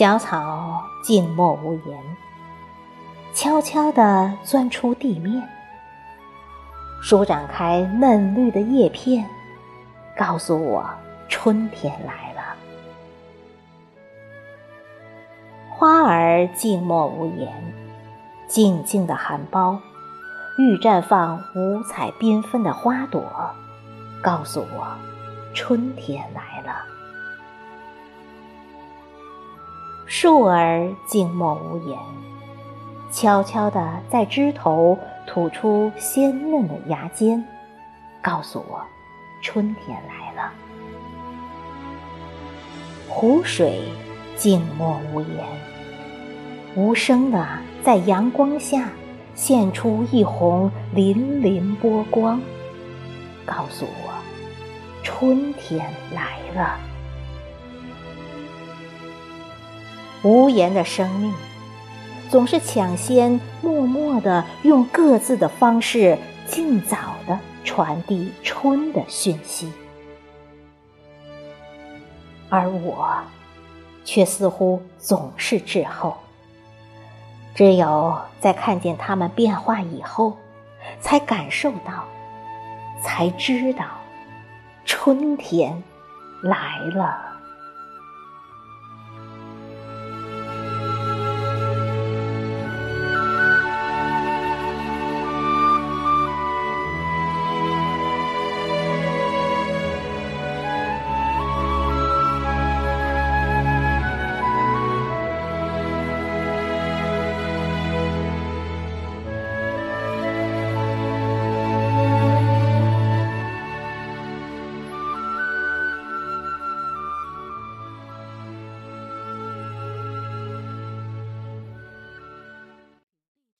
小草静默无言，悄悄地钻出地面，舒展开嫩绿的叶片，告诉我春天来了。花儿静默无言，静静的含苞，欲绽放五彩缤纷的花朵，告诉我春天来了。树儿静默无言，悄悄地在枝头吐出鲜嫩的芽尖，告诉我春天来了。湖水静默无言，无声地在阳光下现出一泓粼粼波光，告诉我春天来了。无言的生命，总是抢先、默默的用各自的方式，尽早的传递春的讯息，而我，却似乎总是滞后。只有在看见它们变化以后，才感受到，才知道，春天来了。